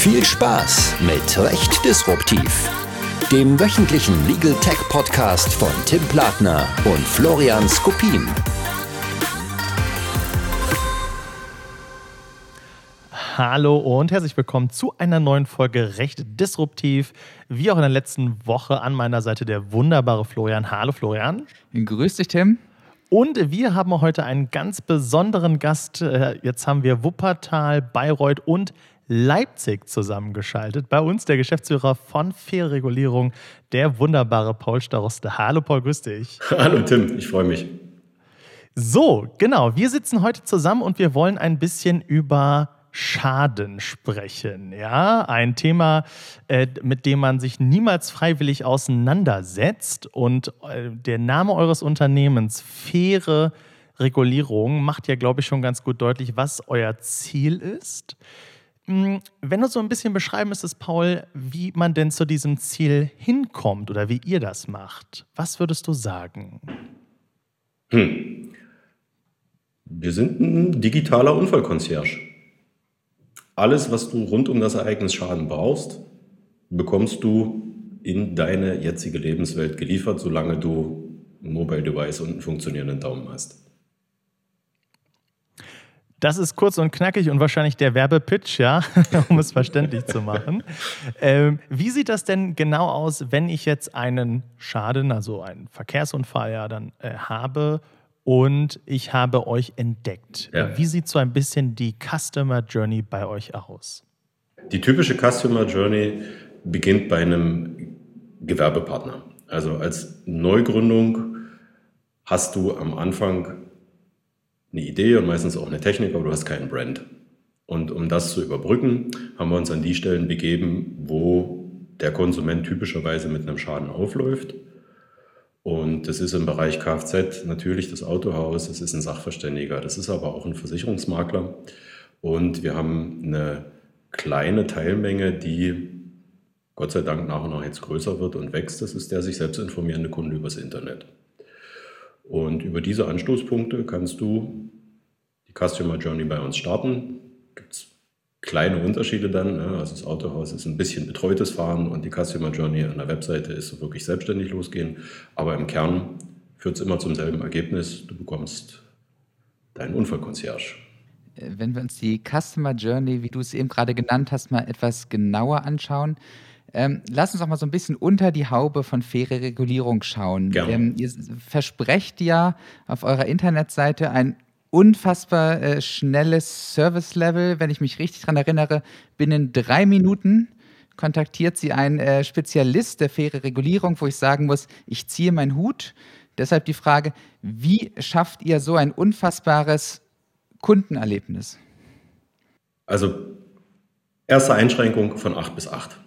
Viel Spaß mit Recht Disruptiv, dem wöchentlichen Legal Tech Podcast von Tim Platner und Florian Skopin. Hallo und herzlich willkommen zu einer neuen Folge Recht Disruptiv. Wie auch in der letzten Woche an meiner Seite der wunderbare Florian. Hallo Florian. Grüß dich, Tim. Und wir haben heute einen ganz besonderen Gast. Äh, jetzt haben wir Wuppertal, Bayreuth und Leipzig zusammengeschaltet. Bei uns der Geschäftsführer von Faire Regulierung, der wunderbare Paul Staroste. Hallo Paul, grüß dich. Hallo Tim, ich freue mich. So, genau. Wir sitzen heute zusammen und wir wollen ein bisschen über Schaden sprechen. Ja, ein Thema, äh, mit dem man sich niemals freiwillig auseinandersetzt. Und äh, der Name eures Unternehmens, faire Regulierung, macht ja, glaube ich, schon ganz gut deutlich, was euer Ziel ist. Hm, wenn du so ein bisschen beschreiben müsstest, Paul, wie man denn zu diesem Ziel hinkommt oder wie ihr das macht, was würdest du sagen? Hm. Wir sind ein digitaler Unfallkonzerge. Alles, was du rund um das Ereignis Schaden brauchst, bekommst du in deine jetzige Lebenswelt geliefert, solange du ein Mobile Device und einen funktionierenden Daumen hast. Das ist kurz und knackig und wahrscheinlich der Werbepitch, ja, um es verständlich zu machen. Ähm, wie sieht das denn genau aus, wenn ich jetzt einen Schaden, also einen Verkehrsunfall ja dann äh, habe und ich habe euch entdeckt? Ja. Wie sieht so ein bisschen die Customer Journey bei euch aus? Die typische Customer Journey beginnt bei einem Gewerbepartner. Also als Neugründung hast du am Anfang eine Idee und meistens auch eine Technik, aber du hast keinen Brand. Und um das zu überbrücken, haben wir uns an die Stellen begeben, wo der Konsument typischerweise mit einem Schaden aufläuft. Und das ist im Bereich Kfz natürlich das Autohaus, das ist ein Sachverständiger, das ist aber auch ein Versicherungsmakler. Und wir haben eine kleine Teilmenge, die Gott sei Dank nach und nach jetzt größer wird und wächst. Das ist der sich selbst informierende Kunde übers Internet. Und über diese Anstoßpunkte kannst du die Customer Journey bei uns starten. Gibt es kleine Unterschiede dann. Ne? Also das Autohaus ist ein bisschen betreutes Fahren und die Customer Journey an der Webseite ist so wirklich selbstständig losgehen. Aber im Kern führt es immer zum selben Ergebnis. Du bekommst deinen Unfallconcierge. Äh, wenn wir uns die Customer Journey, wie du es eben gerade genannt hast, mal etwas genauer anschauen, ähm, lass uns auch mal so ein bisschen unter die Haube von faire Regulierung schauen. Ähm, ihr versprecht ja auf eurer Internetseite ein unfassbar äh, schnelles Service-Level. Wenn ich mich richtig daran erinnere, binnen drei Minuten kontaktiert sie ein äh, Spezialist der faire Regulierung, wo ich sagen muss, ich ziehe meinen Hut. Deshalb die Frage, wie schafft ihr so ein unfassbares Kundenerlebnis? Also, erste Einschränkung von 8 bis 8.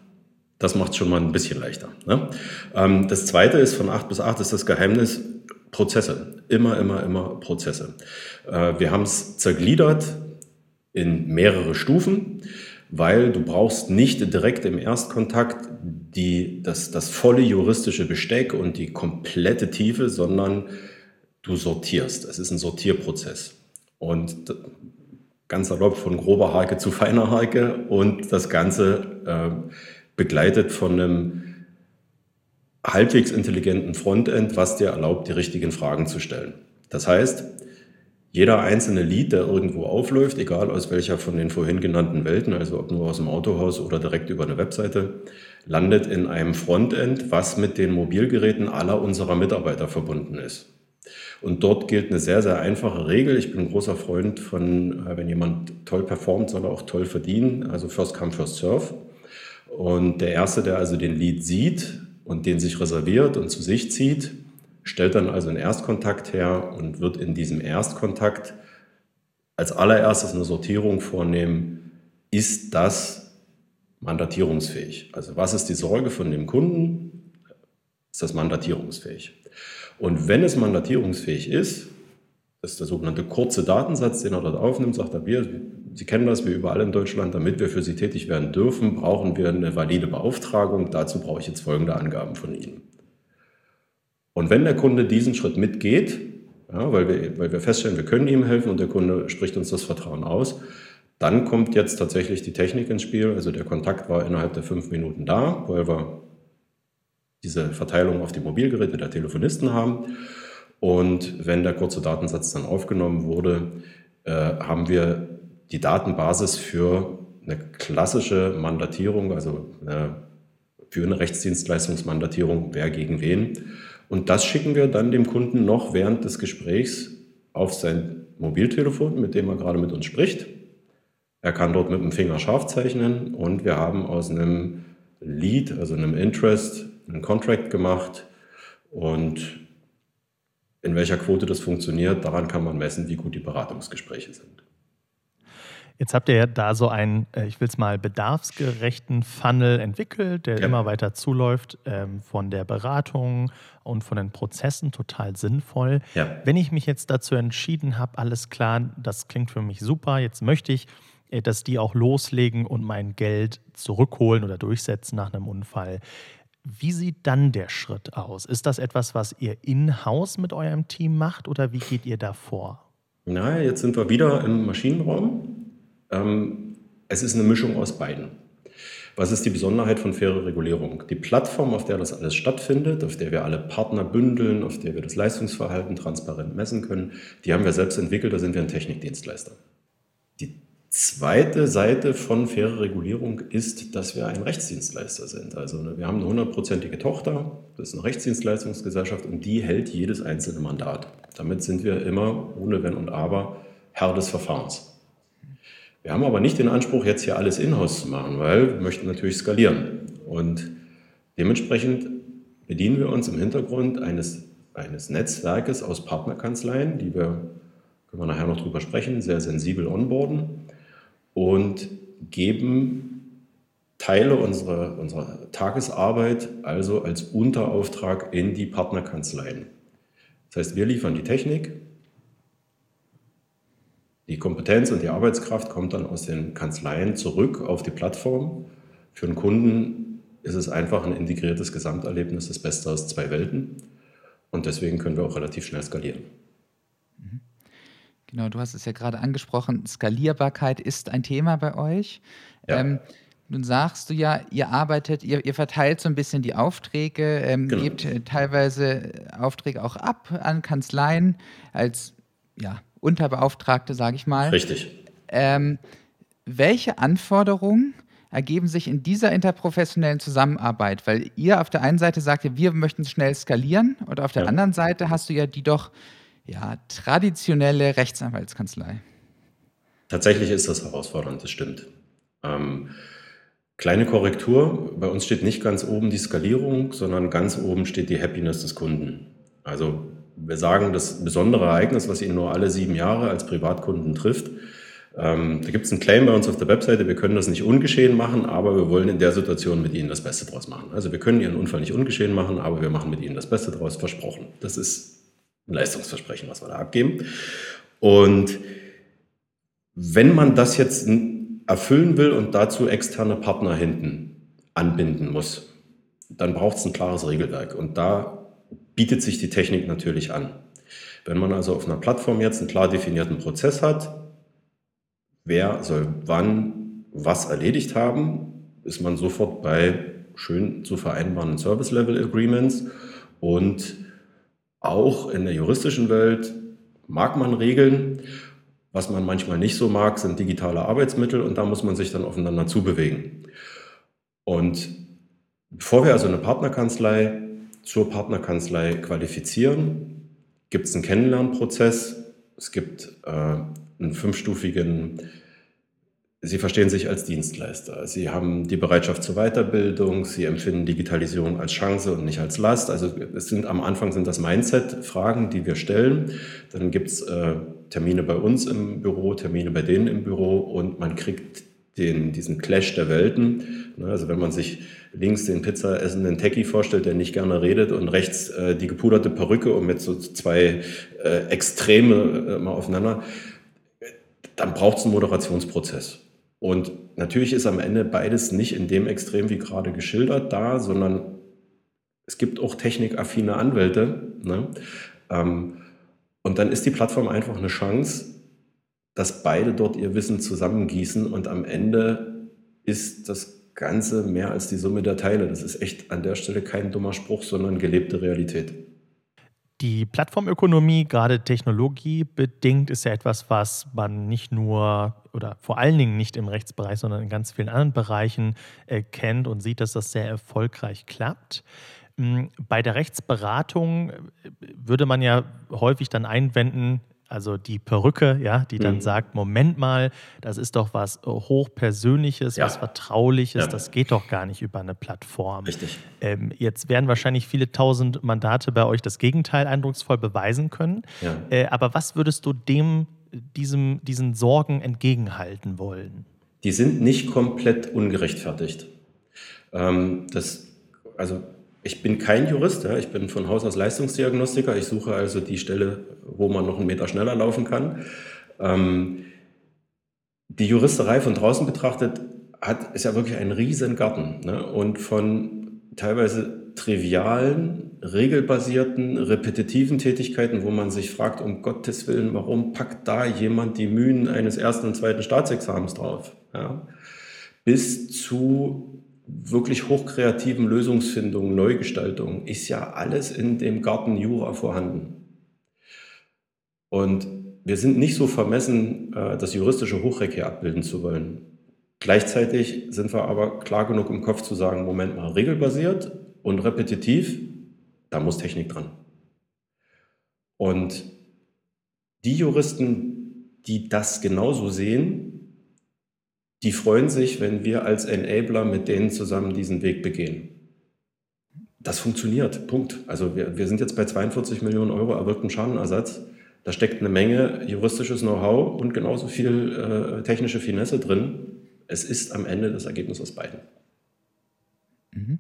Das macht es schon mal ein bisschen leichter. Ne? Ähm, das zweite ist, von 8 bis 8 ist das Geheimnis Prozesse. Immer, immer, immer Prozesse. Äh, wir haben es zergliedert in mehrere Stufen, weil du brauchst nicht direkt im Erstkontakt die, das, das volle juristische Besteck und die komplette Tiefe, sondern du sortierst. Es ist ein Sortierprozess. Und ganz erlaubt von grober Hake zu feiner Hake und das Ganze äh, begleitet von einem halbwegs intelligenten Frontend, was dir erlaubt, die richtigen Fragen zu stellen. Das heißt, jeder einzelne Lead, der irgendwo aufläuft, egal aus welcher von den vorhin genannten Welten, also ob nur aus dem Autohaus oder direkt über eine Webseite, landet in einem Frontend, was mit den Mobilgeräten aller unserer Mitarbeiter verbunden ist. Und dort gilt eine sehr, sehr einfache Regel. Ich bin ein großer Freund von, äh, wenn jemand toll performt, soll er auch toll verdienen. Also First Come, First Serve. Und der Erste, der also den Lead sieht und den sich reserviert und zu sich zieht, stellt dann also einen Erstkontakt her und wird in diesem Erstkontakt als allererstes eine Sortierung vornehmen, ist das mandatierungsfähig? Also was ist die Sorge von dem Kunden? Ist das mandatierungsfähig? Und wenn es mandatierungsfähig ist, ist der sogenannte kurze Datensatz, den er dort aufnimmt, sagt er, wir, Sie kennen das, wir überall in Deutschland, damit wir für Sie tätig werden dürfen, brauchen wir eine valide Beauftragung. Dazu brauche ich jetzt folgende Angaben von Ihnen. Und wenn der Kunde diesen Schritt mitgeht, ja, weil, wir, weil wir feststellen, wir können ihm helfen und der Kunde spricht uns das Vertrauen aus, Dann kommt jetzt tatsächlich die Technik ins Spiel. Also der Kontakt war innerhalb der fünf Minuten da, weil wir diese Verteilung auf die Mobilgeräte der Telefonisten haben. Und wenn der kurze Datensatz dann aufgenommen wurde, äh, haben wir die Datenbasis für eine klassische Mandatierung, also eine, für eine Rechtsdienstleistungsmandatierung, wer gegen wen. Und das schicken wir dann dem Kunden noch während des Gesprächs auf sein Mobiltelefon, mit dem er gerade mit uns spricht. Er kann dort mit dem Finger scharf zeichnen und wir haben aus einem Lead, also einem Interest, einen Contract gemacht und in welcher Quote das funktioniert, daran kann man messen, wie gut die Beratungsgespräche sind. Jetzt habt ihr ja da so einen, äh, ich will es mal, bedarfsgerechten Funnel entwickelt, der ja. immer weiter zuläuft, ähm, von der Beratung und von den Prozessen total sinnvoll. Ja. Wenn ich mich jetzt dazu entschieden habe, alles klar, das klingt für mich super, jetzt möchte ich, äh, dass die auch loslegen und mein Geld zurückholen oder durchsetzen nach einem Unfall. Wie sieht dann der Schritt aus? Ist das etwas, was ihr in-house mit eurem Team macht oder wie geht ihr da vor? Na, jetzt sind wir wieder im Maschinenraum. Ähm, es ist eine Mischung aus beiden. Was ist die Besonderheit von faire Regulierung? Die Plattform, auf der das alles stattfindet, auf der wir alle Partner bündeln, auf der wir das Leistungsverhalten transparent messen können, die haben wir selbst entwickelt, da sind wir ein Technikdienstleister. Die zweite Seite von faire Regulierung ist, dass wir ein Rechtsdienstleister sind. Also ne, wir haben eine hundertprozentige Tochter, das ist eine Rechtsdienstleistungsgesellschaft und die hält jedes einzelne Mandat. Damit sind wir immer ohne Wenn und Aber Herr des Verfahrens. Wir haben aber nicht den Anspruch, jetzt hier alles in-house zu machen, weil wir möchten natürlich skalieren. Und dementsprechend bedienen wir uns im Hintergrund eines, eines Netzwerkes aus Partnerkanzleien, die wir, können wir nachher noch drüber sprechen, sehr sensibel onboarden und geben Teile unserer, unserer Tagesarbeit also als Unterauftrag in die Partnerkanzleien. Das heißt, wir liefern die Technik, die Kompetenz und die Arbeitskraft kommt dann aus den Kanzleien zurück auf die Plattform. Für den Kunden ist es einfach ein integriertes Gesamterlebnis, das Beste aus zwei Welten. Und deswegen können wir auch relativ schnell skalieren. Genau, du hast es ja gerade angesprochen, Skalierbarkeit ist ein Thema bei euch. Ja. Ähm, nun sagst du ja, ihr arbeitet, ihr, ihr verteilt so ein bisschen die Aufträge, ähm, genau. gebt äh, teilweise Aufträge auch ab an Kanzleien als ja, Unterbeauftragte, sage ich mal. Richtig. Ähm, welche Anforderungen ergeben sich in dieser interprofessionellen Zusammenarbeit? Weil ihr auf der einen Seite sagt, wir möchten schnell skalieren und auf der ja. anderen Seite hast du ja die doch ja, traditionelle Rechtsanwaltskanzlei. Tatsächlich ist das herausfordernd, das stimmt. Ähm, kleine Korrektur, bei uns steht nicht ganz oben die Skalierung, sondern ganz oben steht die Happiness des Kunden. Also wir sagen, das besondere Ereignis, was ihn nur alle sieben Jahre als Privatkunden trifft. Ähm, da gibt es einen Claim bei uns auf der Webseite, wir können das nicht ungeschehen machen, aber wir wollen in der Situation mit Ihnen das Beste draus machen. Also wir können Ihren Unfall nicht ungeschehen machen, aber wir machen mit Ihnen das Beste draus, versprochen. Das ist ein Leistungsversprechen, was wir da abgeben. Und wenn man das jetzt erfüllen will und dazu externe Partner hinten anbinden muss, dann braucht es ein klares Regelwerk. Und da bietet sich die Technik natürlich an. Wenn man also auf einer Plattform jetzt einen klar definierten Prozess hat, wer soll wann was erledigt haben, ist man sofort bei schön zu vereinbarenden Service Level Agreements und auch in der juristischen Welt mag man Regeln. Was man manchmal nicht so mag, sind digitale Arbeitsmittel und da muss man sich dann aufeinander zubewegen. Und bevor wir also eine Partnerkanzlei zur Partnerkanzlei qualifizieren, gibt es einen Kennenlernprozess. Es gibt äh, einen fünfstufigen, Sie verstehen sich als Dienstleister. Sie haben die Bereitschaft zur Weiterbildung. Sie empfinden Digitalisierung als Chance und nicht als Last. Also es sind am Anfang sind das Mindset-Fragen, die wir stellen. Dann gibt es äh, Termine bei uns im Büro, Termine bei denen im Büro und man kriegt den, diesen Clash der Welten. Ne, also wenn man sich links den Pizza essenden Techie vorstellt, der nicht gerne redet und rechts äh, die gepuderte Perücke und mit so zwei äh, Extreme äh, mal aufeinander, dann braucht es einen Moderationsprozess. Und natürlich ist am Ende beides nicht in dem Extrem wie gerade geschildert da, sondern es gibt auch technikaffine Anwälte. Ne? Ähm, und dann ist die Plattform einfach eine Chance, dass beide dort ihr Wissen zusammengießen und am Ende ist das Ganze mehr als die Summe der Teile. Das ist echt an der Stelle kein dummer Spruch, sondern gelebte Realität. Die Plattformökonomie, gerade technologiebedingt, ist ja etwas, was man nicht nur oder vor allen Dingen nicht im Rechtsbereich, sondern in ganz vielen anderen Bereichen äh, kennt und sieht, dass das sehr erfolgreich klappt. Hm, bei der Rechtsberatung äh, würde man ja häufig dann einwenden, also die Perücke, ja, die dann mhm. sagt, Moment mal, das ist doch was äh, hochpersönliches, ja. was vertrauliches, ja. das geht doch gar nicht über eine Plattform. Richtig. Ähm, jetzt werden wahrscheinlich viele tausend Mandate bei euch das Gegenteil eindrucksvoll beweisen können. Ja. Äh, aber was würdest du dem, diesem, diesen Sorgen entgegenhalten wollen? Die sind nicht komplett ungerechtfertigt. Ähm, das, also ich bin kein Jurist, ja, ich bin von Haus aus Leistungsdiagnostiker. Ich suche also die Stelle, wo man noch einen Meter schneller laufen kann. Ähm, die Juristerei von draußen betrachtet hat, ist ja wirklich ein Riesengarten ne? und von teilweise trivialen, regelbasierten, repetitiven Tätigkeiten, wo man sich fragt, um Gottes Willen, warum packt da jemand die Mühen eines ersten und zweiten Staatsexamens drauf? Ja? Bis zu wirklich hochkreativen Lösungsfindungen, Neugestaltungen, ist ja alles in dem Garten Jura vorhanden. Und wir sind nicht so vermessen, äh, das juristische Hochreck hier abbilden zu wollen. Gleichzeitig sind wir aber klar genug im Kopf zu sagen, Moment mal, regelbasiert und repetitiv, da muss Technik dran. Und die Juristen, die das genauso sehen, die freuen sich, wenn wir als Enabler mit denen zusammen diesen Weg begehen. Das funktioniert, Punkt. Also wir, wir sind jetzt bei 42 Millionen Euro erwirkten Schadenersatz. Da steckt eine Menge juristisches Know-how und genauso viel äh, technische Finesse drin. Es ist am Ende das Ergebnis aus beiden. Mhm.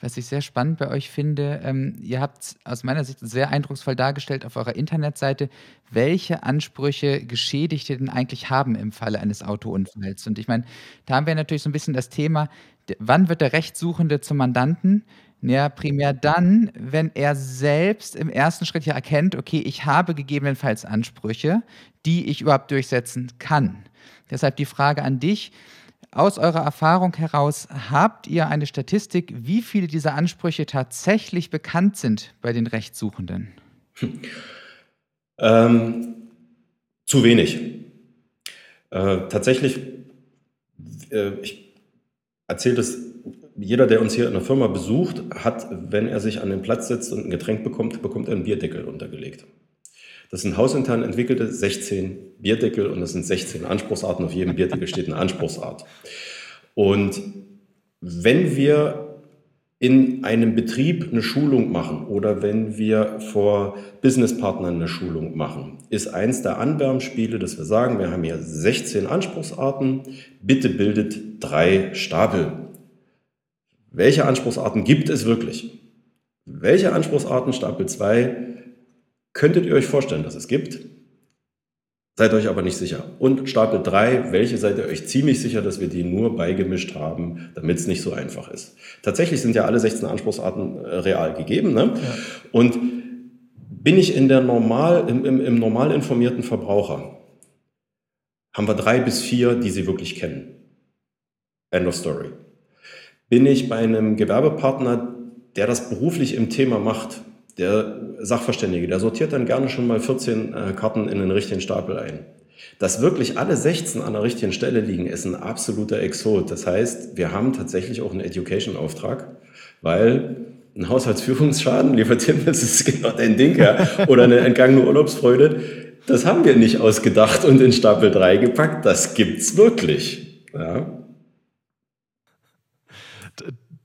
Was ich sehr spannend bei euch finde, ähm, ihr habt aus meiner Sicht sehr eindrucksvoll dargestellt auf eurer Internetseite, welche Ansprüche Geschädigte denn eigentlich haben im Falle eines Autounfalls. Und ich meine, da haben wir natürlich so ein bisschen das Thema, wann wird der Rechtssuchende zum Mandanten? Ja, primär dann, wenn er selbst im ersten Schritt ja erkennt, okay, ich habe gegebenenfalls Ansprüche, die ich überhaupt durchsetzen kann. Deshalb die Frage an dich, aus eurer Erfahrung heraus, habt ihr eine Statistik, wie viele dieser Ansprüche tatsächlich bekannt sind bei den Rechtssuchenden? Ähm, zu wenig. Äh, tatsächlich, äh, ich erzähle das, jeder, der uns hier in der Firma besucht, hat, wenn er sich an den Platz setzt und ein Getränk bekommt, bekommt er einen Bierdeckel untergelegt. Das sind hausintern entwickelte 16 Bierdeckel und das sind 16 Anspruchsarten. Auf jedem Bierdeckel steht eine Anspruchsart. Und wenn wir in einem Betrieb eine Schulung machen oder wenn wir vor Businesspartnern eine Schulung machen, ist eins der Anwärmspiele, dass wir sagen, wir haben hier 16 Anspruchsarten, bitte bildet drei Stapel. Welche Anspruchsarten gibt es wirklich? Welche Anspruchsarten Stapel 2 könntet ihr euch vorstellen, dass es gibt. Seid euch aber nicht sicher. Und Stapel 3, welche seid ihr euch ziemlich sicher, dass wir die nur beigemischt haben, damit es nicht so einfach ist. Tatsächlich sind ja alle 16 Anspruchsarten äh, real gegeben. Ne? Ja. Und bin ich in der normal, im, im, im normal informierten Verbraucher, haben wir drei bis vier, die sie wirklich kennen. End of story. Bin ich bei einem Gewerbepartner, der das beruflich im Thema macht, der Sachverständige, der sortiert dann gerne schon mal 14 äh, Karten in den richtigen Stapel ein. Dass wirklich alle 16 an der richtigen Stelle liegen, ist ein absoluter Exot. Das heißt, wir haben tatsächlich auch einen Education-Auftrag, weil ein Haushaltsführungsschaden, lieber Tim, das ist genau dein Ding, ja, oder eine entgangene Urlaubsfreude, das haben wir nicht ausgedacht und in Stapel 3 gepackt. Das gibt's wirklich. Ja.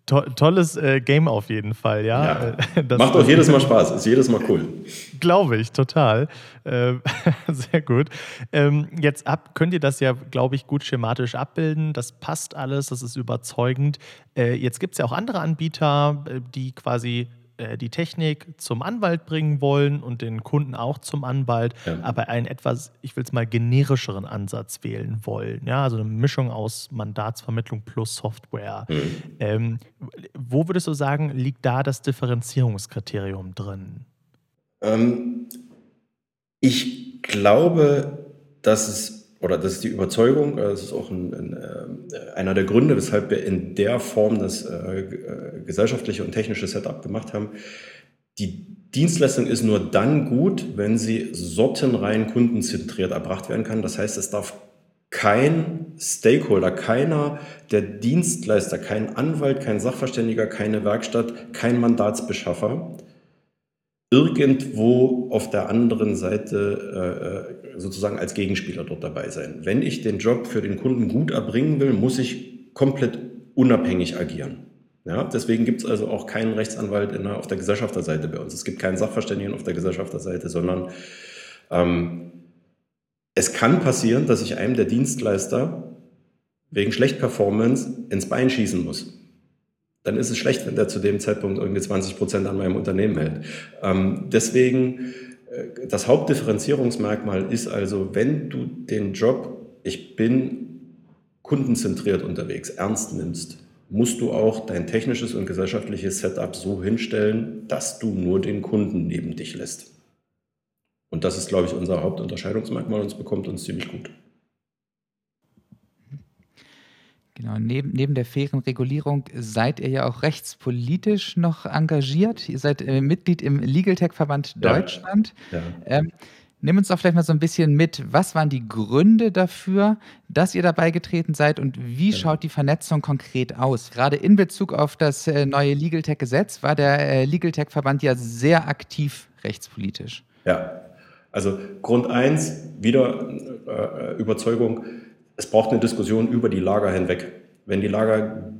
To tolles äh, Game auf jeden Fall, ja. ja. Macht auch jedes Mal Spaß, ist jedes Mal cool. Glaube ich, total. Äh, sehr gut. Ähm, jetzt ab, könnt ihr das ja, glaube ich, gut schematisch abbilden. Das passt alles, das ist überzeugend. Äh, jetzt gibt es ja auch andere Anbieter, äh, die quasi äh, die Technik zum Anwalt bringen wollen und den Kunden auch zum Anwalt, ja. aber einen etwas, ich will es mal, generischeren Ansatz wählen wollen. Ja, also eine Mischung aus Mandatsvermittlung plus Software. Mhm. Ähm, wo würdest du sagen, liegt da das Differenzierungskriterium drin? Ähm, ich glaube, dass es oder das ist die Überzeugung, äh, das ist auch ein, ein, äh, einer der Gründe, weshalb wir in der Form das äh, gesellschaftliche und technische Setup gemacht haben. Die Dienstleistung ist nur dann gut, wenn sie sortenrein kundenzentriert erbracht werden kann. Das heißt, es darf kein Stakeholder, keiner der Dienstleister, kein Anwalt, kein Sachverständiger, keine Werkstatt, kein Mandatsbeschaffer irgendwo auf der anderen Seite äh, sozusagen als Gegenspieler dort dabei sein. Wenn ich den Job für den Kunden gut erbringen will, muss ich komplett unabhängig agieren. Ja, deswegen gibt es also auch keinen Rechtsanwalt der, auf der Gesellschafterseite bei uns. Es gibt keinen Sachverständigen auf der Gesellschafterseite, sondern ähm, es kann passieren, dass ich einem der Dienstleister wegen Schlechtperformance ins Bein schießen muss dann ist es schlecht, wenn der zu dem Zeitpunkt irgendwie 20 Prozent an meinem Unternehmen hält. Ähm, deswegen, äh, das Hauptdifferenzierungsmerkmal ist also, wenn du den Job, ich bin kundenzentriert unterwegs, ernst nimmst, musst du auch dein technisches und gesellschaftliches Setup so hinstellen, dass du nur den Kunden neben dich lässt. Und das ist, glaube ich, unser Hauptunterscheidungsmerkmal und es bekommt uns ziemlich gut. Genau, neben, neben der fairen Regulierung seid ihr ja auch rechtspolitisch noch engagiert. Ihr seid äh, Mitglied im Legal Tech Verband Deutschland. Ja. Ähm, nimm uns doch vielleicht mal so ein bisschen mit. Was waren die Gründe dafür, dass ihr dabei getreten seid und wie ja. schaut die Vernetzung konkret aus? Gerade in Bezug auf das äh, neue Legal Tech Gesetz war der äh, Legal Tech Verband ja sehr aktiv rechtspolitisch. Ja, also Grund eins wieder äh, Überzeugung es braucht eine Diskussion über die Lager hinweg. Wenn die Lager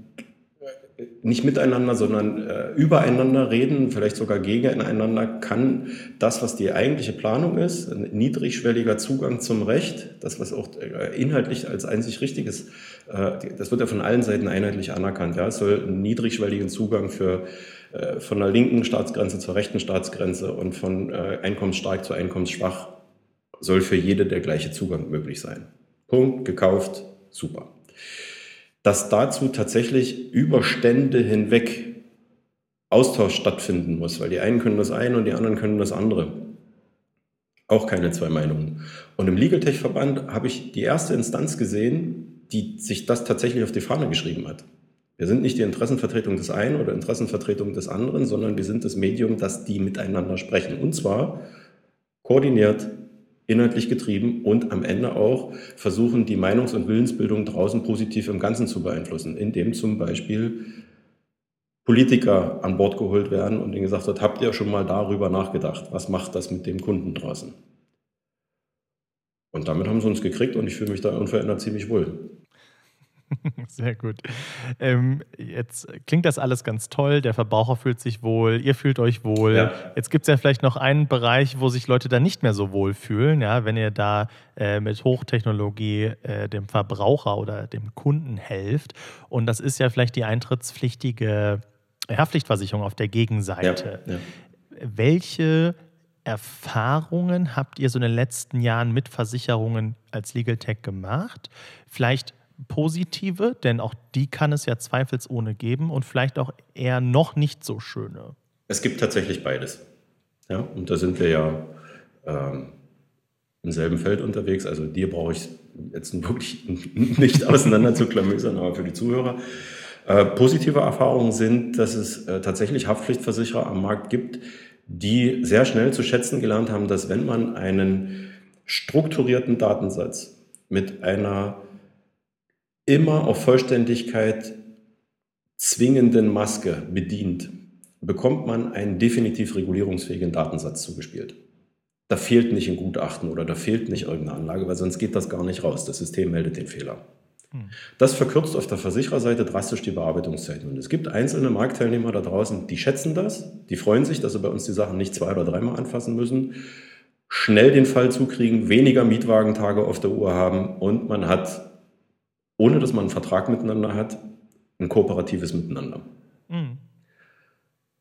nicht miteinander, sondern äh, übereinander reden, vielleicht sogar gegeneinander, kann das, was die eigentliche Planung ist, ein niedrigschwelliger Zugang zum Recht, das, was auch äh, inhaltlich als einzig richtig ist, äh, das wird ja von allen Seiten einheitlich anerkannt. Ja? Es soll einen niedrigschwelligen Zugang für äh, von der linken Staatsgrenze zur rechten Staatsgrenze und von äh, einkommensstark zu einkommensschwach soll für jede der gleiche Zugang möglich sein. Punkt, gekauft, super. Dass dazu tatsächlich über Stände hinweg Austausch stattfinden muss, weil die einen können das eine und die anderen können das andere. Auch keine zwei Meinungen. Und im Legal Tech Verband habe ich die erste Instanz gesehen, die sich das tatsächlich auf die Fahne geschrieben hat. Wir sind nicht die Interessenvertretung des einen oder Interessenvertretung des anderen, sondern wir sind das Medium, das die miteinander sprechen. Und zwar koordiniert, inhaltlich getrieben und am Ende auch versuchen, die Meinungs- und Willensbildung draußen positiv im Ganzen zu beeinflussen, indem zum Beispiel Politiker an Bord geholt werden und ihnen gesagt wird, habt ihr schon mal darüber nachgedacht, was macht das mit dem Kunden draußen? Und damit haben sie uns gekriegt und ich fühle mich da unverändert ziemlich wohl. Sehr gut. Ähm, jetzt klingt das alles ganz toll. Der Verbraucher fühlt sich wohl, ihr fühlt euch wohl. Ja. Jetzt gibt es ja vielleicht noch einen Bereich, wo sich Leute dann nicht mehr so wohl fühlen. Ja, wenn ihr da äh, mit Hochtechnologie äh, dem Verbraucher oder dem Kunden helft. Und das ist ja vielleicht die eintrittspflichtige Haftpflichtversicherung auf der Gegenseite. Ja. Ja. Welche Erfahrungen habt ihr so in den letzten Jahren mit Versicherungen als Legal Tech gemacht? Vielleicht positive, denn auch die kann es ja zweifelsohne geben und vielleicht auch eher noch nicht so schöne. Es gibt tatsächlich beides. Ja, und da sind wir ja ähm, im selben Feld unterwegs. Also dir brauche ich jetzt wirklich nicht auseinander aber für die Zuhörer. Äh, positive Erfahrungen sind, dass es äh, tatsächlich Haftpflichtversicherer am Markt gibt, die sehr schnell zu schätzen gelernt haben, dass wenn man einen strukturierten Datensatz mit einer immer auf Vollständigkeit zwingenden Maske bedient, bekommt man einen definitiv regulierungsfähigen Datensatz zugespielt. Da fehlt nicht ein Gutachten oder da fehlt nicht irgendeine Anlage, weil sonst geht das gar nicht raus. Das System meldet den Fehler. Hm. Das verkürzt auf der Versichererseite drastisch die Bearbeitungszeiten. Und es gibt einzelne Marktteilnehmer da draußen, die schätzen das, die freuen sich, dass sie bei uns die Sachen nicht zwei oder dreimal anfassen müssen, schnell den Fall zukriegen, weniger Mietwagentage auf der Uhr haben und man hat ohne dass man einen Vertrag miteinander hat, ein kooperatives Miteinander. Mhm.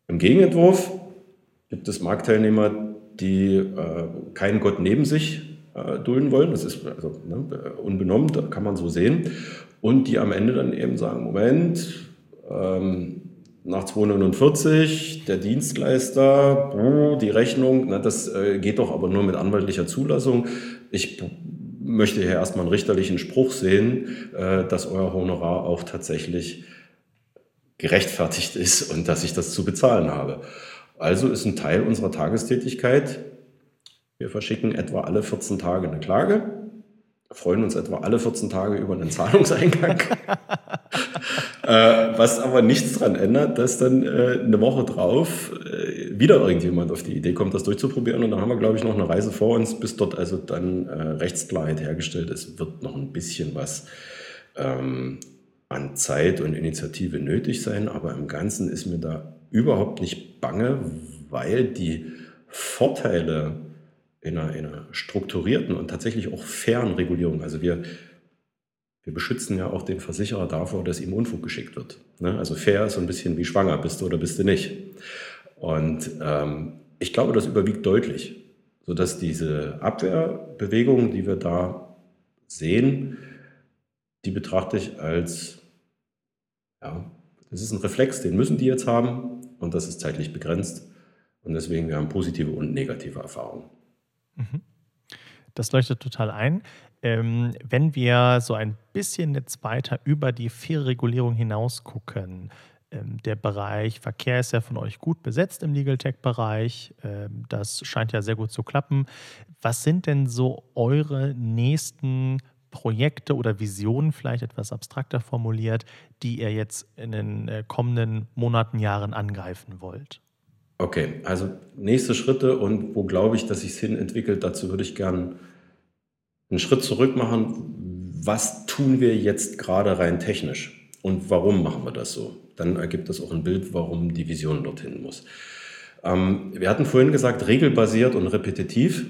Im Gegenentwurf gibt es Marktteilnehmer, die äh, keinen Gott neben sich äh, dulden wollen. Das ist also, ne, unbenommen, da kann man so sehen. Und die am Ende dann eben sagen, Moment, ähm, nach 249, der Dienstleister, die Rechnung, na, das äh, geht doch aber nur mit anwaltlicher Zulassung. Ich möchte hier erstmal einen richterlichen Spruch sehen, äh, dass euer Honorar auch tatsächlich gerechtfertigt ist und dass ich das zu bezahlen habe. Also ist ein Teil unserer Tagestätigkeit, wir verschicken etwa alle 14 Tage eine Klage freuen uns etwa alle 14 Tage über einen Zahlungseingang. äh, was aber nichts daran ändert, dass dann äh, eine Woche drauf äh, wieder irgendjemand auf die Idee kommt, das durchzuprobieren. Und dann haben wir, glaube ich, noch eine Reise vor uns, bis dort also dann äh, Rechtsklarheit hergestellt ist. Wird noch ein bisschen was ähm, an Zeit und Initiative nötig sein. Aber im Ganzen ist mir da überhaupt nicht bange, weil die Vorteile, in einer, in einer strukturierten und tatsächlich auch fairen Regulierung. Also wir, wir beschützen ja auch den Versicherer davor, dass ihm Unfug geschickt wird. Ne? Also fair ist so ein bisschen wie schwanger, bist du oder bist du nicht. Und ähm, ich glaube, das überwiegt deutlich, sodass diese Abwehrbewegung, die wir da sehen, die betrachte ich als, ja, das ist ein Reflex, den müssen die jetzt haben und das ist zeitlich begrenzt. Und deswegen, wir haben positive und negative Erfahrungen. Mhm. Das leuchtet total ein. Ähm, wenn wir so ein bisschen jetzt weiter über die faire Regulierung hinaus gucken, ähm, der Bereich Verkehr ist ja von euch gut besetzt im Legal Tech-Bereich. Ähm, das scheint ja sehr gut zu klappen. Was sind denn so eure nächsten Projekte oder Visionen, vielleicht etwas abstrakter formuliert, die ihr jetzt in den äh, kommenden Monaten, Jahren angreifen wollt? Okay, also nächste Schritte und wo glaube ich, dass sich es hin entwickelt, dazu würde ich gerne einen Schritt zurück machen. Was tun wir jetzt gerade rein technisch und warum machen wir das so? Dann ergibt das auch ein Bild, warum die Vision dorthin muss. Ähm, wir hatten vorhin gesagt, regelbasiert und repetitiv.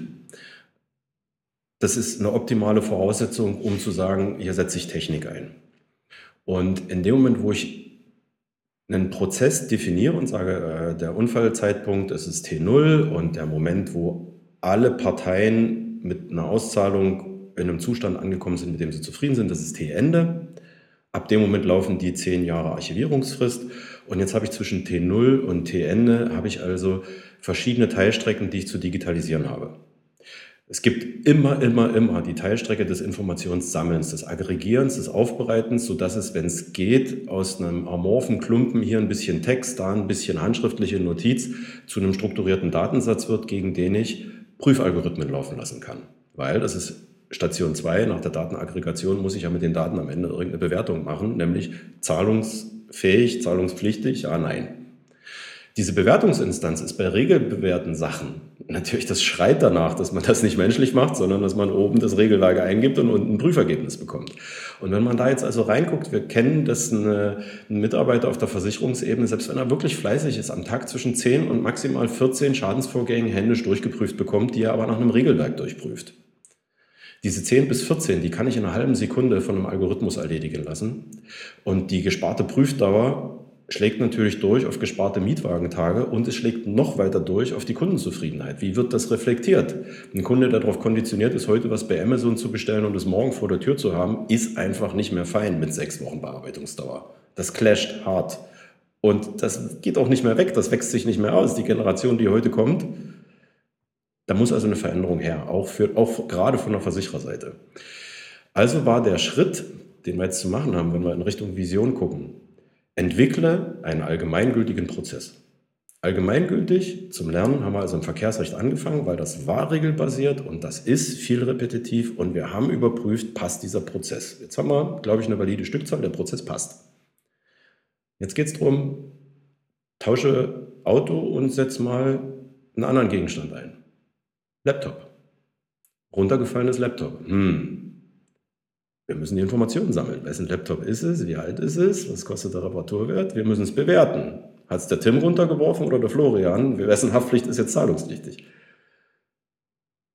Das ist eine optimale Voraussetzung, um zu sagen, hier setze ich Technik ein. Und in dem Moment, wo ich einen Prozess definiere und sage, äh, der Unfallzeitpunkt ist es T0 und der Moment, wo alle Parteien mit einer Auszahlung in einem Zustand angekommen sind, mit dem sie zufrieden sind, das ist T-Ende. Ab dem Moment laufen die zehn Jahre Archivierungsfrist. Und jetzt habe ich zwischen T0 und T-Ende, habe ich also verschiedene Teilstrecken, die ich zu digitalisieren habe. Es gibt immer, immer, immer die Teilstrecke des Informationssammelns, des Aggregierens, des Aufbereitens, sodass es, wenn es geht, aus einem amorphen Klumpen hier ein bisschen Text, da ein bisschen handschriftliche Notiz zu einem strukturierten Datensatz wird, gegen den ich Prüfalgorithmen laufen lassen kann. Weil das ist Station 2, nach der Datenaggregation muss ich ja mit den Daten am Ende irgendeine Bewertung machen, nämlich zahlungsfähig, zahlungspflichtig, ja, nein. Diese Bewertungsinstanz ist bei regelbewährten Sachen natürlich, das schreit danach, dass man das nicht menschlich macht, sondern dass man oben das Regellage eingibt und unten ein Prüfergebnis bekommt. Und wenn man da jetzt also reinguckt, wir kennen, dass eine, ein Mitarbeiter auf der Versicherungsebene, selbst wenn er wirklich fleißig ist, am Tag zwischen 10 und maximal 14 Schadensvorgängen händisch durchgeprüft bekommt, die er aber nach einem Regelwerk durchprüft. Diese 10 bis 14, die kann ich in einer halben Sekunde von einem Algorithmus erledigen lassen. Und die gesparte Prüfdauer schlägt natürlich durch auf gesparte Mietwagentage und es schlägt noch weiter durch auf die Kundenzufriedenheit. Wie wird das reflektiert? Ein Kunde, der darauf konditioniert ist, heute was bei Amazon zu bestellen und es morgen vor der Tür zu haben, ist einfach nicht mehr fein mit sechs Wochen Bearbeitungsdauer. Das clasht hart. Und das geht auch nicht mehr weg, das wächst sich nicht mehr aus. Die Generation, die heute kommt, da muss also eine Veränderung her, auch, für, auch gerade von der Versichererseite. Also war der Schritt, den wir jetzt zu machen haben, wenn wir in Richtung Vision gucken, Entwickle einen allgemeingültigen Prozess. Allgemeingültig zum Lernen haben wir also im Verkehrsrecht angefangen, weil das war regelbasiert und das ist viel repetitiv und wir haben überprüft, passt dieser Prozess. Jetzt haben wir, glaube ich, eine valide Stückzahl, der Prozess passt. Jetzt geht es darum, tausche Auto und setze mal einen anderen Gegenstand ein. Laptop. Runtergefallenes Laptop. Hm, wir müssen die Informationen sammeln. Wessen Laptop ist es? Wie alt ist es? Was kostet der Reparaturwert? Wir müssen es bewerten. Hat es der Tim runtergeworfen oder der Florian? Wessen Haftpflicht ist jetzt zahlungspflichtig?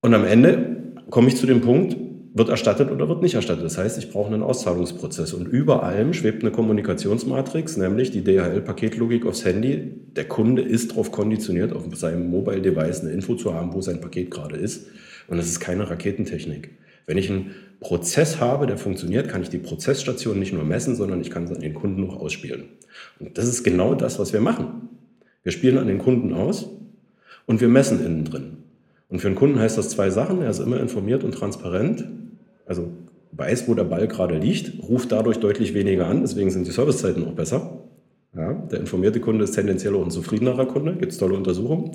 Und am Ende komme ich zu dem Punkt, wird erstattet oder wird nicht erstattet. Das heißt, ich brauche einen Auszahlungsprozess. Und über allem schwebt eine Kommunikationsmatrix, nämlich die DHL-Paketlogik aufs Handy. Der Kunde ist darauf konditioniert, auf seinem Mobile-Device eine Info zu haben, wo sein Paket gerade ist. Und das ist keine Raketentechnik. Wenn ich einen Prozess habe, der funktioniert, kann ich die Prozessstation nicht nur messen, sondern ich kann es an den Kunden auch ausspielen. Und das ist genau das, was wir machen. Wir spielen an den Kunden aus und wir messen innen drin. Und für einen Kunden heißt das zwei Sachen. Er ist immer informiert und transparent. also weiß, wo der Ball gerade liegt, ruft dadurch deutlich weniger an, deswegen sind die Servicezeiten auch besser. Ja, der informierte Kunde ist tendenziell auch ein zufriedenerer Kunde, gibt es tolle Untersuchungen.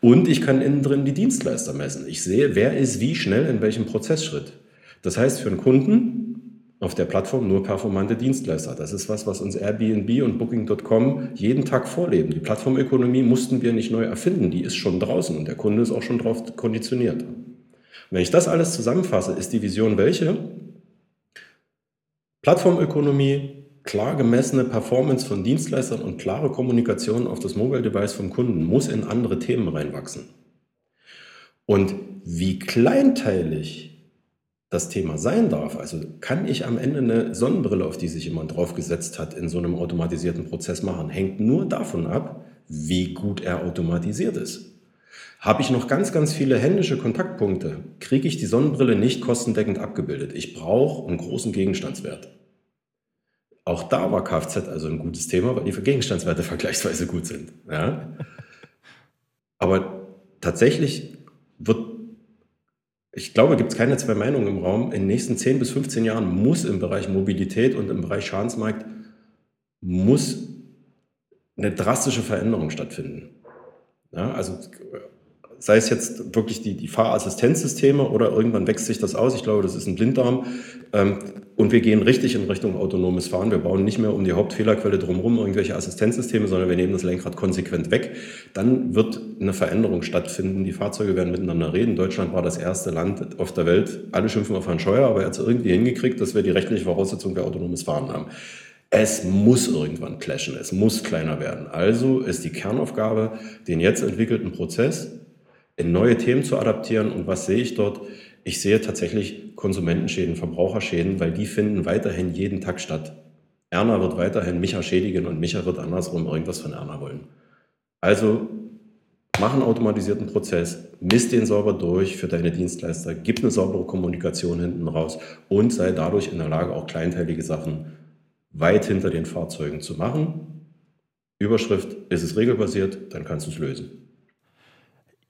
Und ich kann innen drin die Dienstleister messen. Ich sehe, wer ist wie schnell in welchem Prozessschritt. Das heißt, für einen Kunden auf der Plattform nur performante Dienstleister. Das ist was, was uns Airbnb und Booking.com jeden Tag vorleben. Die Plattformökonomie mussten wir nicht neu erfinden, die ist schon draußen und der Kunde ist auch schon darauf konditioniert. wenn ich das alles zusammenfasse, ist die Vision welche? Plattformökonomie, klar gemessene Performance von Dienstleistern und klare Kommunikation auf das Mobile Device vom Kunden muss in andere Themen reinwachsen. Und wie kleinteilig das Thema sein darf, also kann ich am Ende eine Sonnenbrille, auf die sich jemand draufgesetzt hat, in so einem automatisierten Prozess machen, hängt nur davon ab, wie gut er automatisiert ist. Habe ich noch ganz, ganz viele händische Kontaktpunkte, kriege ich die Sonnenbrille nicht kostendeckend abgebildet. Ich brauche einen großen Gegenstandswert. Auch da war Kfz also ein gutes Thema, weil die Gegenstandswerte vergleichsweise gut sind. Ja? Aber tatsächlich wird, ich glaube, gibt es keine zwei Meinungen im Raum, in den nächsten 10 bis 15 Jahren muss im Bereich Mobilität und im Bereich Schadensmarkt muss eine drastische Veränderung stattfinden. Ja, also sei es jetzt wirklich die, die Fahrassistenzsysteme oder irgendwann wächst sich das aus. Ich glaube, das ist ein Blinddarm. Ähm, und wir gehen richtig in Richtung autonomes Fahren. Wir bauen nicht mehr um die Hauptfehlerquelle drumherum irgendwelche Assistenzsysteme, sondern wir nehmen das Lenkrad konsequent weg. Dann wird eine Veränderung stattfinden. Die Fahrzeuge werden miteinander reden. Deutschland war das erste Land auf der Welt. Alle schimpfen auf Herrn Scheuer, aber er hat es irgendwie hingekriegt, dass wir die rechtliche Voraussetzung für autonomes Fahren haben. Es muss irgendwann clashen, es muss kleiner werden. Also ist die Kernaufgabe, den jetzt entwickelten Prozess in neue Themen zu adaptieren. Und was sehe ich dort? Ich sehe tatsächlich Konsumentenschäden, Verbraucherschäden, weil die finden weiterhin jeden Tag statt. Erna wird weiterhin Micha schädigen und Micha wird andersrum irgendwas von Erna wollen. Also mach einen automatisierten Prozess, misst den sauber durch für deine Dienstleister, gib eine saubere Kommunikation hinten raus und sei dadurch in der Lage, auch kleinteilige Sachen weit hinter den Fahrzeugen zu machen. Überschrift, ist es regelbasiert, dann kannst du es lösen.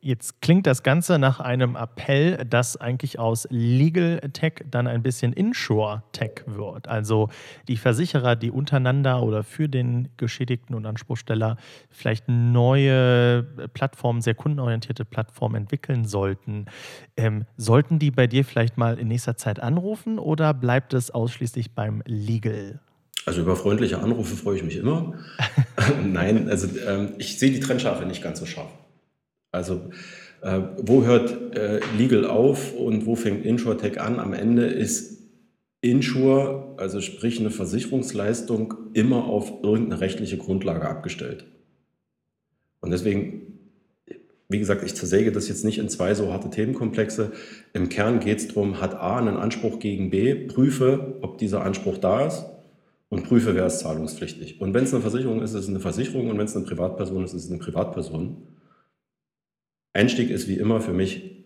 Jetzt klingt das Ganze nach einem Appell, dass eigentlich aus Legal Tech dann ein bisschen Insure Tech wird. Also die Versicherer, die untereinander oder für den Geschädigten und Anspruchsteller vielleicht neue Plattformen, sehr kundenorientierte Plattformen entwickeln sollten. Ähm, sollten die bei dir vielleicht mal in nächster Zeit anrufen oder bleibt es ausschließlich beim Legal? Also über freundliche Anrufe freue ich mich immer. Nein, also ähm, ich sehe die Trennschärfe nicht ganz so scharf. Also äh, wo hört äh, Legal auf und wo fängt InsurTech an? Am Ende ist Insure, also sprich eine Versicherungsleistung, immer auf irgendeine rechtliche Grundlage abgestellt. Und deswegen, wie gesagt, ich zersäge das jetzt nicht in zwei so harte Themenkomplexe. Im Kern geht es darum, hat A einen Anspruch gegen B, prüfe, ob dieser Anspruch da ist und prüfe, wer ist zahlungspflichtig. Und wenn es eine Versicherung ist, ist es eine Versicherung und wenn es eine Privatperson ist, ist es eine Privatperson. Einstieg ist wie immer für mich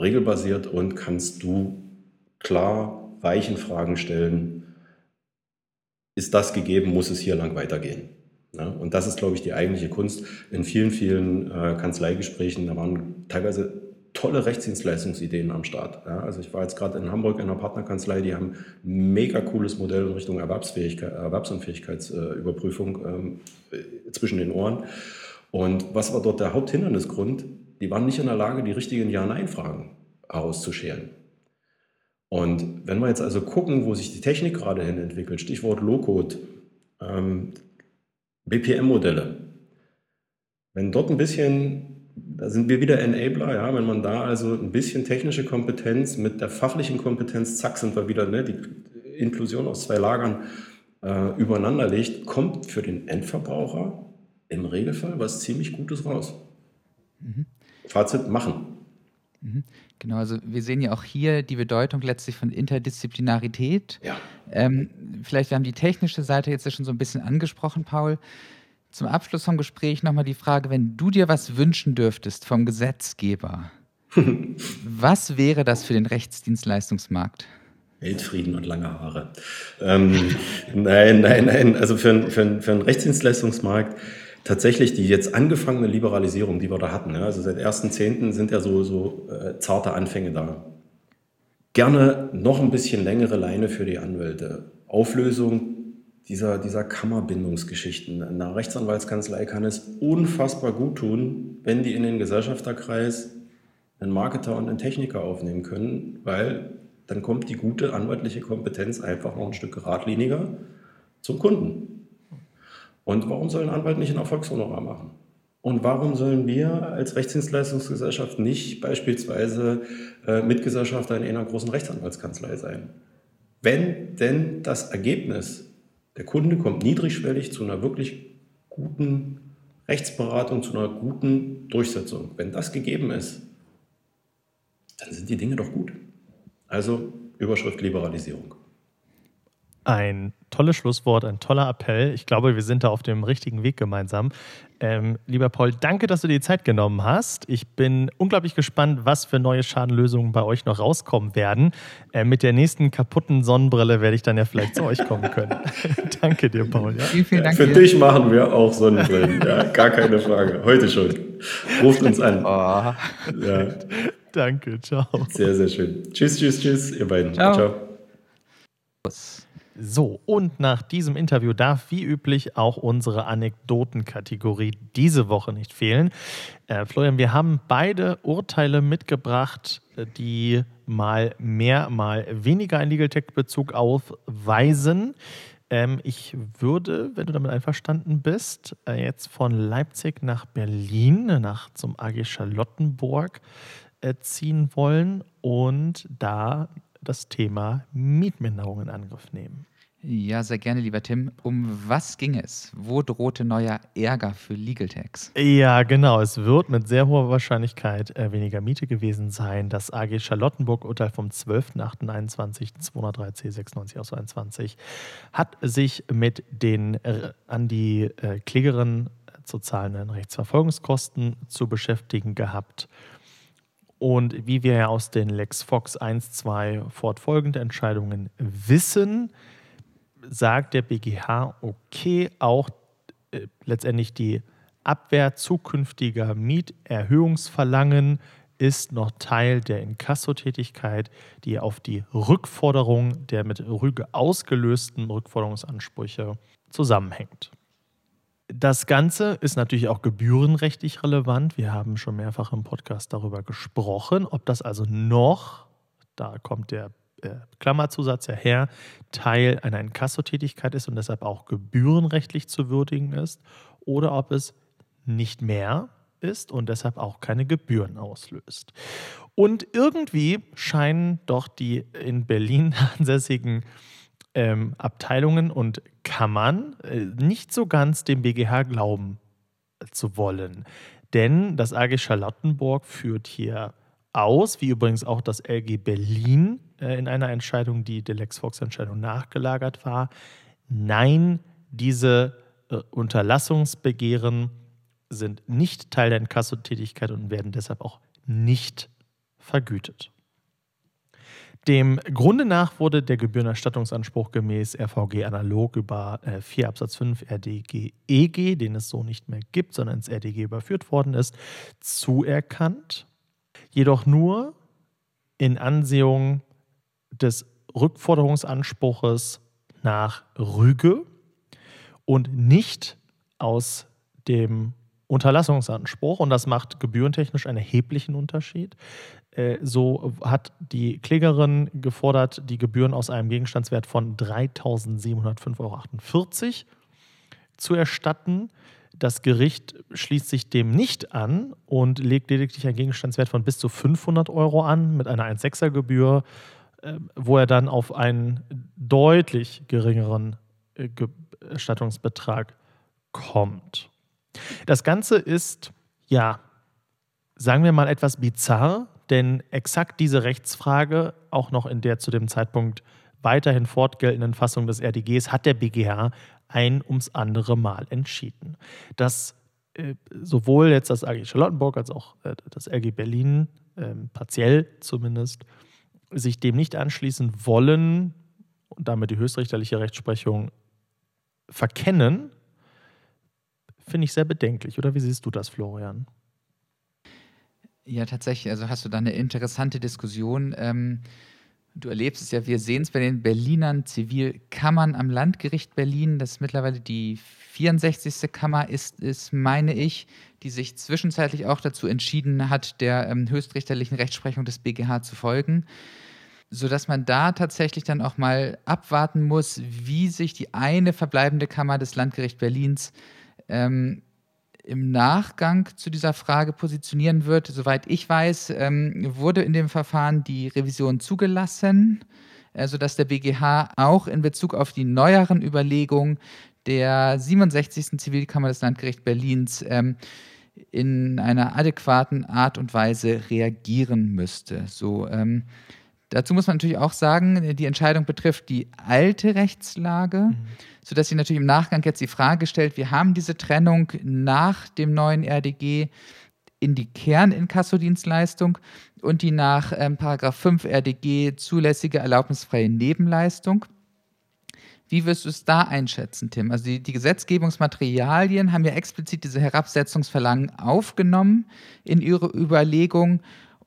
regelbasiert und kannst du klar weichen Fragen stellen. Ist das gegeben, muss es hier lang weitergehen? Ja, und das ist, glaube ich, die eigentliche Kunst. In vielen, vielen äh, Kanzleigesprächen, da waren teilweise tolle Rechtsdienstleistungsideen am Start. Ja, also ich war jetzt gerade in Hamburg in einer Partnerkanzlei, die haben ein mega cooles Modell in Richtung Erwerbsfähigkeit, Erwerbsunfähigkeitsüberprüfung ähm, zwischen den Ohren. Und was war dort der Haupthindernisgrund? Die waren nicht in der Lage, die richtigen Ja-Nein-Fragen herauszuschälen. Und wenn wir jetzt also gucken, wo sich die Technik gerade hin entwickelt, Stichwort Low-Code, ähm, BPM-Modelle, wenn dort ein bisschen, da sind wir wieder Enabler, ja, wenn man da also ein bisschen technische Kompetenz mit der fachlichen Kompetenz, zack, sind wir wieder, ne, die Inklusion aus zwei Lagern äh, übereinander legt, kommt für den Endverbraucher im Regelfall was ziemlich Gutes raus. Mhm. Fazit machen. Mhm. Genau, also wir sehen ja auch hier die Bedeutung letztlich von Interdisziplinarität. Ja. Ähm, vielleicht wir haben die technische Seite jetzt schon so ein bisschen angesprochen, Paul. Zum Abschluss vom Gespräch nochmal die Frage, wenn du dir was wünschen dürftest vom Gesetzgeber, was wäre das für den Rechtsdienstleistungsmarkt? Weltfrieden und lange Haare. Ähm, nein, nein, nein. Also für, für, für einen Rechtsdienstleistungsmarkt tatsächlich die jetzt angefangene Liberalisierung, die wir da hatten, ja, also seit 1.10. sind ja so, so äh, zarte Anfänge da. Gerne noch ein bisschen längere Leine für die Anwälte. Auflösung dieser, dieser Kammerbindungsgeschichten. Eine Rechtsanwaltskanzlei kann es unfassbar gut tun, wenn die in den Gesellschafterkreis einen Marketer und einen Techniker aufnehmen können, weil dann kommt die gute anwaltliche Kompetenz einfach noch ein Stück geradliniger zum Kunden. Und warum soll ein Anwalt nicht ein Erfolgshonorar machen? Und warum sollen wir als Rechtsdienstleistungsgesellschaft nicht beispielsweise äh, Mitgesellschafter in einer großen Rechtsanwaltskanzlei sein? Wenn denn das Ergebnis, der Kunde kommt niedrigschwellig zu einer wirklich guten Rechtsberatung, zu einer guten Durchsetzung, wenn das gegeben ist, dann sind die Dinge doch gut. Also Überschrift Liberalisierung. Ein tolles Schlusswort, ein toller Appell. Ich glaube, wir sind da auf dem richtigen Weg gemeinsam. Ähm, lieber Paul, danke, dass du dir die Zeit genommen hast. Ich bin unglaublich gespannt, was für neue Schadenlösungen bei euch noch rauskommen werden. Äh, mit der nächsten kaputten Sonnenbrille werde ich dann ja vielleicht zu euch kommen können. danke dir, Paul. Ja? Vielen, vielen Dank. Für dir. dich machen wir auch Sonnenbrillen. ja, gar keine Frage. Heute schon. Ruft uns an. Oh. Ja. Danke, ciao. Sehr, sehr schön. Tschüss, tschüss, tschüss, ihr beiden. Ciao. ciao. So, und nach diesem Interview darf wie üblich auch unsere Anekdotenkategorie diese Woche nicht fehlen. Äh, Florian, wir haben beide Urteile mitgebracht, die mal mehr, mal weniger einen Legal Tech-Bezug aufweisen. Ähm, ich würde, wenn du damit einverstanden bist, äh, jetzt von Leipzig nach Berlin, nach zum AG Charlottenburg äh, ziehen wollen und da das Thema Mietminderung in Angriff nehmen. Ja, sehr gerne, lieber Tim. Um was ging es? Wo drohte neuer Ärger für Legal Tax? Ja, genau. Es wird mit sehr hoher Wahrscheinlichkeit äh, weniger Miete gewesen sein. Das AG Charlottenburg-Urteil vom 12.08.21, 203 C 96 aus 21, hat sich mit den äh, an die äh, Klägerin zu zahlenden Rechtsverfolgungskosten zu beschäftigen gehabt. Und wie wir ja aus den Lex Fox 1, 2 fortfolgende Entscheidungen wissen, sagt der BGH, okay, auch äh, letztendlich die Abwehr zukünftiger Mieterhöhungsverlangen ist noch Teil der Inkassotätigkeit, die auf die Rückforderung der mit Rüge ausgelösten Rückforderungsansprüche zusammenhängt. Das Ganze ist natürlich auch gebührenrechtlich relevant. Wir haben schon mehrfach im Podcast darüber gesprochen, ob das also noch, da kommt der äh, Klammerzusatz ja her, Teil einer Inkassotätigkeit ist und deshalb auch gebührenrechtlich zu würdigen ist, oder ob es nicht mehr ist und deshalb auch keine Gebühren auslöst. Und irgendwie scheinen doch die in Berlin ansässigen ähm, Abteilungen und Kammern äh, nicht so ganz dem BGH glauben zu wollen. Denn das AG Charlottenburg führt hier aus, wie übrigens auch das LG Berlin äh, in einer Entscheidung, die der Lex Fox-Entscheidung nachgelagert war. Nein, diese äh, Unterlassungsbegehren sind nicht Teil der Inkassotätigkeit und werden deshalb auch nicht vergütet. Dem Grunde nach wurde der Gebührenerstattungsanspruch gemäß RVG analog über äh, 4 Absatz 5 RDG EG, den es so nicht mehr gibt, sondern ins RDG überführt worden ist, zuerkannt. Jedoch nur in Ansehung des Rückforderungsanspruches nach Rüge und nicht aus dem Unterlassungsanspruch. Und das macht gebührentechnisch einen erheblichen Unterschied. Äh, so hat die Klägerin gefordert, die Gebühren aus einem Gegenstandswert von 3.705,48 Euro zu erstatten. Das Gericht schließt sich dem nicht an und legt lediglich einen Gegenstandswert von bis zu 500 Euro an mit einer 1,6er Gebühr, äh, wo er dann auf einen deutlich geringeren äh, Erstattungsbetrag kommt. Das Ganze ist, ja, sagen wir mal etwas bizarr, denn exakt diese Rechtsfrage, auch noch in der zu dem Zeitpunkt weiterhin fortgeltenden Fassung des RDGs, hat der BGH ein ums andere Mal entschieden. Dass äh, sowohl jetzt das AG Charlottenburg als auch äh, das RG Berlin, äh, partiell zumindest, sich dem nicht anschließen wollen und damit die höchstrichterliche Rechtsprechung verkennen, finde ich sehr bedenklich. Oder wie siehst du das, Florian? Ja, tatsächlich. Also hast du da eine interessante Diskussion. Ähm, Du erlebst es ja, wir sehen es bei den Berlinern Zivilkammern am Landgericht Berlin, das mittlerweile die 64. Kammer ist, ist, meine ich, die sich zwischenzeitlich auch dazu entschieden hat, der ähm, höchstrichterlichen Rechtsprechung des BGH zu folgen, sodass man da tatsächlich dann auch mal abwarten muss, wie sich die eine verbleibende Kammer des Landgerichts Berlins ähm, im Nachgang zu dieser Frage positionieren wird. Soweit ich weiß, ähm, wurde in dem Verfahren die Revision zugelassen, äh, sodass der BGH auch in Bezug auf die neueren Überlegungen der 67. Zivilkammer des Landgerichts Berlins ähm, in einer adäquaten Art und Weise reagieren müsste. So, ähm, dazu muss man natürlich auch sagen, die Entscheidung betrifft die alte Rechtslage. Mhm sodass sich natürlich im Nachgang jetzt die Frage stellt, wir haben diese Trennung nach dem neuen RDG in die Kerninkassodienstleistung und die nach ähm, 5 RDG zulässige erlaubnisfreie Nebenleistung. Wie wirst du es da einschätzen, Tim? Also die, die, Gesetzgebungsmaterialien haben ja explizit diese Herabsetzungsverlangen aufgenommen in ihre Überlegung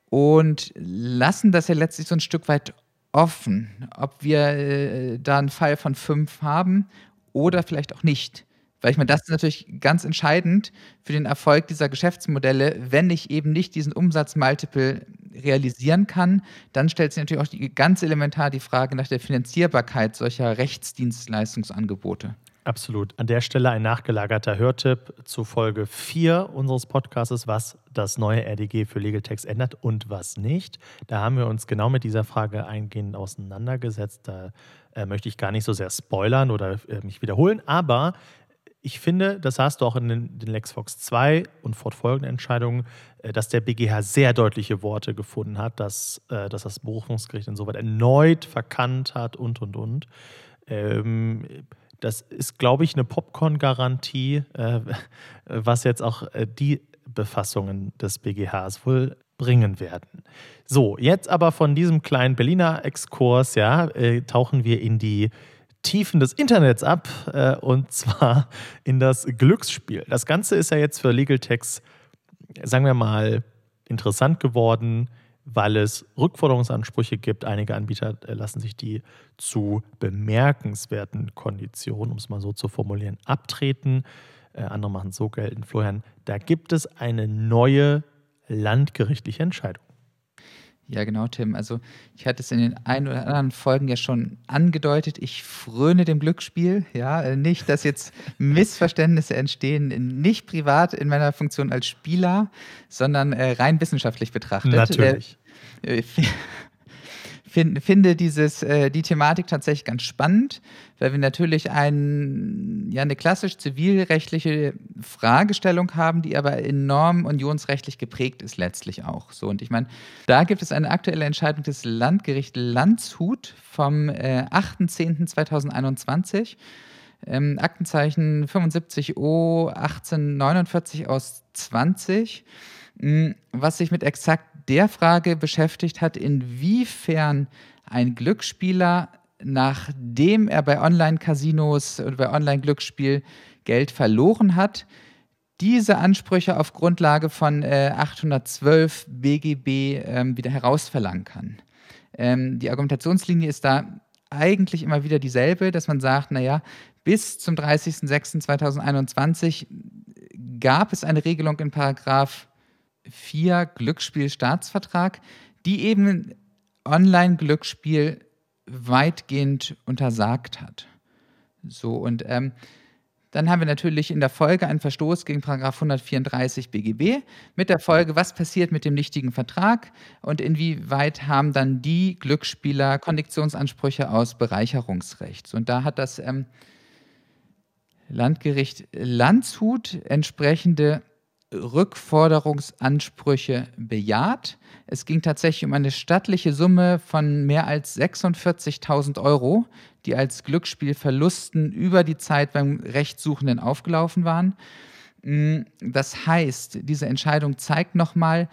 und lassen das ja letztlich so ein Stück weit offen, ob wir äh, da einen Fall von fünf haben oder vielleicht auch nicht. Weil ich meine, das ist natürlich ganz entscheidend für den Erfolg dieser Geschäftsmodelle. Wenn ich eben nicht diesen Umsatzmultiple realisieren kann, dann stellt sich natürlich auch die, ganz elementar die Frage nach der Finanzierbarkeit solcher Rechtsdienstleistungsangebote. Absolut. An der Stelle ein nachgelagerter Hörtipp zu Folge 4 unseres Podcasts, was das neue RDG für Legal Text ändert und was nicht. Da haben wir uns genau mit dieser Frage eingehend auseinandergesetzt. Da äh, möchte ich gar nicht so sehr spoilern oder äh, mich wiederholen, aber ich finde, das hast du auch in den, LexFox 2 und fortfolgenden Entscheidungen, äh, dass der BGH sehr deutliche Worte gefunden hat, dass, äh, dass das Berufungsgericht insoweit erneut verkannt hat und, und, und. Ähm, das ist, glaube ich, eine Popcorn-Garantie, äh, was jetzt auch äh, die Befassungen des BGHs wohl bringen werden. So, jetzt aber von diesem kleinen Berliner Exkurs, ja, äh, tauchen wir in die Tiefen des Internets ab äh, und zwar in das Glücksspiel. Das Ganze ist ja jetzt für Legal Techs, sagen wir mal, interessant geworden weil es Rückforderungsansprüche gibt. Einige Anbieter äh, lassen sich die zu bemerkenswerten Konditionen, um es mal so zu formulieren, abtreten. Äh, andere machen es so geltend. Florian, da gibt es eine neue landgerichtliche Entscheidung. Ja, genau, Tim. Also ich hatte es in den ein oder anderen Folgen ja schon angedeutet. Ich fröne dem Glücksspiel. Ja, äh, nicht, dass jetzt Missverständnisse entstehen, nicht privat in meiner Funktion als Spieler, sondern rein wissenschaftlich betrachtet. Natürlich. Äh, find, finde dieses, äh, die Thematik tatsächlich ganz spannend, weil wir natürlich ein, ja, eine klassisch zivilrechtliche Fragestellung haben, die aber enorm unionsrechtlich geprägt ist letztlich auch. So, und ich meine, da gibt es eine aktuelle Entscheidung des Landgerichts Landshut vom äh, 8.10.2021. Ähm, Aktenzeichen 75O 1849 aus 20, was sich mit exakt der Frage beschäftigt hat, inwiefern ein Glücksspieler, nachdem er bei Online-Casinos oder bei Online-Glücksspiel Geld verloren hat, diese Ansprüche auf Grundlage von äh, 812 BGB ähm, wieder herausverlangen kann. Ähm, die Argumentationslinie ist da eigentlich immer wieder dieselbe, dass man sagt, naja, bis zum 30.06.2021 gab es eine Regelung in Paragraph 4 Glücksspielstaatsvertrag, die eben Online-Glücksspiel weitgehend untersagt hat. So, und ähm, dann haben wir natürlich in der Folge einen Verstoß gegen 134 BGB mit der Folge, was passiert mit dem nichtigen Vertrag und inwieweit haben dann die Glücksspieler Kondiktionsansprüche aus Bereicherungsrechts. Und da hat das ähm, Landgericht Landshut entsprechende Rückforderungsansprüche bejaht. Es ging tatsächlich um eine stattliche Summe von mehr als 46.000 Euro, die als Glücksspielverlusten über die Zeit beim Rechtssuchenden aufgelaufen waren. Mm, das heißt, diese Entscheidung zeigt nochmal,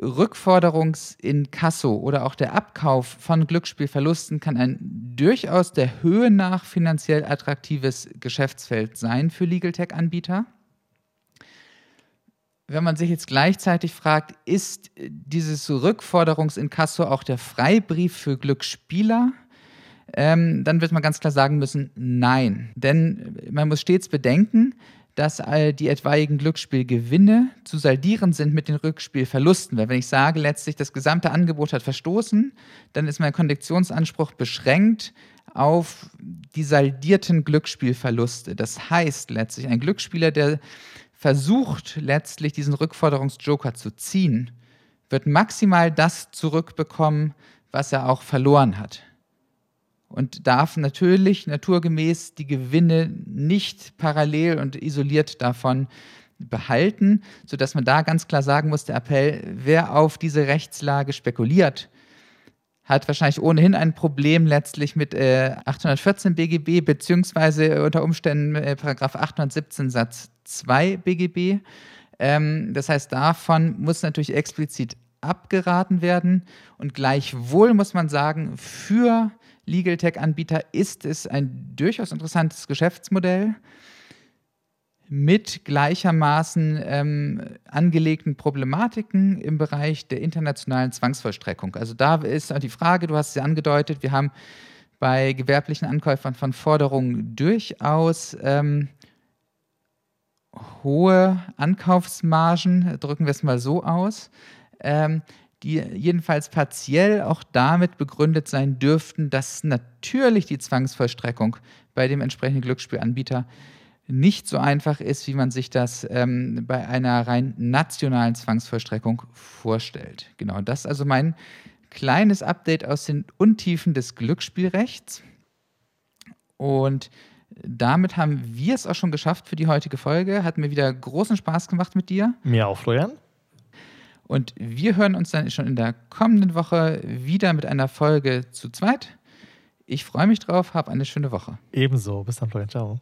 Rückforderungsinkasso oder auch der Abkauf von Glücksspielverlusten kann ein durchaus der Höhe nach finanziell attraktives Geschäftsfeld sein für Legal Tech-Anbieter. Wenn man sich jetzt gleichzeitig fragt, ist dieses Rückforderungsinkasso auch der Freibrief für Glücksspieler? Ähm, dann wird man ganz klar sagen müssen, nein. Denn man muss stets bedenken, dass all die etwaigen Glücksspielgewinne zu saldieren sind mit den Rückspielverlusten. Weil wenn ich sage, letztlich das gesamte Angebot hat verstoßen, dann ist mein Kondiktionsanspruch beschränkt auf die saldierten Glücksspielverluste. Das heißt letztlich, ein Glücksspieler, der versucht letztlich diesen Rückforderungsjoker zu ziehen, wird maximal das zurückbekommen, was er auch verloren hat. Und darf natürlich naturgemäß die Gewinne nicht parallel und isoliert davon behalten, sodass man da ganz klar sagen muss, der Appell, wer auf diese Rechtslage spekuliert, hat wahrscheinlich ohnehin ein Problem letztlich mit äh, 814 BGB beziehungsweise unter Umständen äh, Paragraph 817 Satz 2 BGB. Ähm, das heißt, davon muss natürlich explizit abgeraten werden und gleichwohl muss man sagen, für Legal Tech-Anbieter ist es ein durchaus interessantes Geschäftsmodell mit gleichermaßen ähm, angelegten Problematiken im Bereich der internationalen Zwangsvollstreckung. Also da ist die Frage, du hast es ja angedeutet, wir haben bei gewerblichen Ankäufern von Forderungen durchaus ähm, hohe Ankaufsmargen, drücken wir es mal so aus, ähm, die jedenfalls partiell auch damit begründet sein dürften, dass natürlich die Zwangsvollstreckung bei dem entsprechenden Glücksspielanbieter nicht so einfach ist, wie man sich das ähm, bei einer rein nationalen Zwangsvollstreckung vorstellt. Genau, das ist also mein kleines Update aus den Untiefen des Glücksspielrechts. Und damit haben wir es auch schon geschafft für die heutige Folge. Hat mir wieder großen Spaß gemacht mit dir. Mir auch, Florian. Und wir hören uns dann schon in der kommenden Woche wieder mit einer Folge zu zweit. Ich freue mich drauf, hab eine schöne Woche. Ebenso. Bis dann, Florian. Ciao.